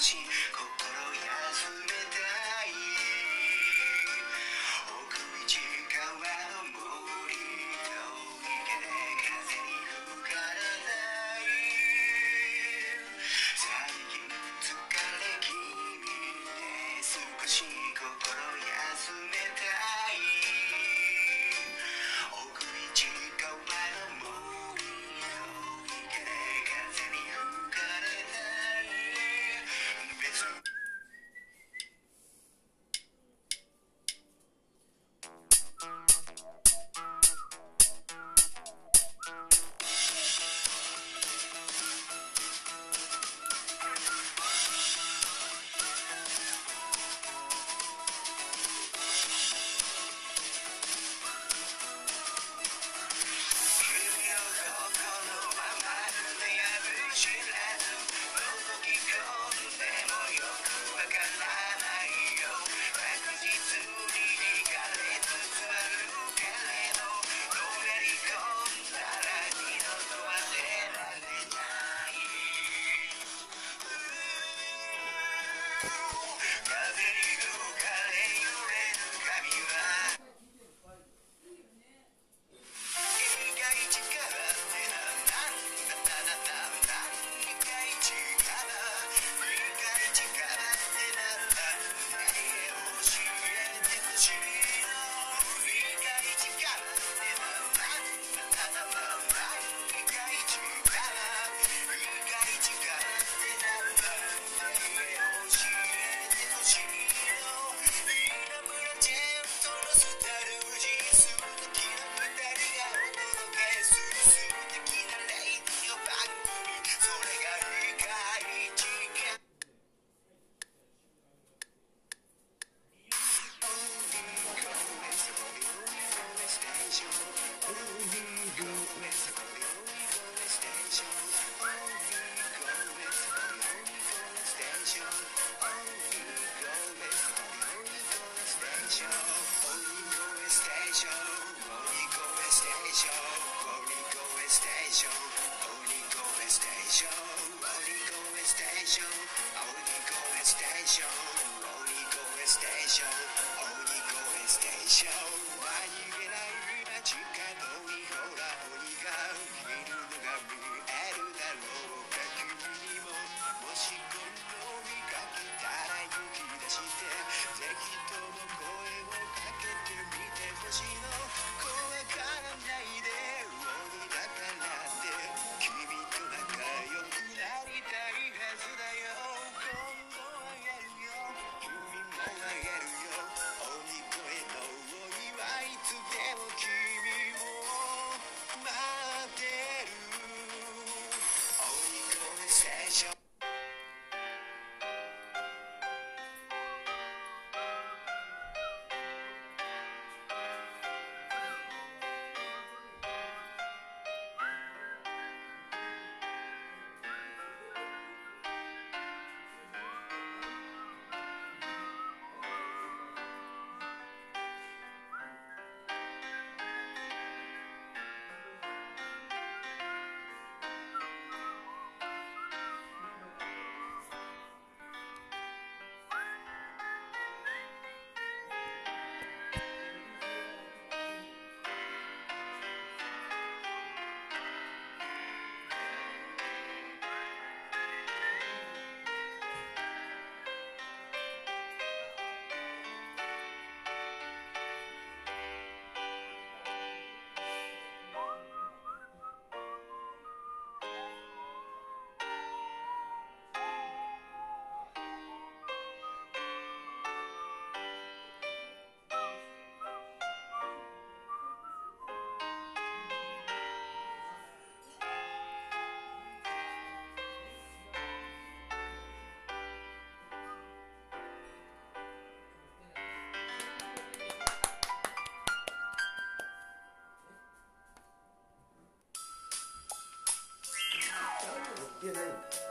Chỉ. Going station, station. いや何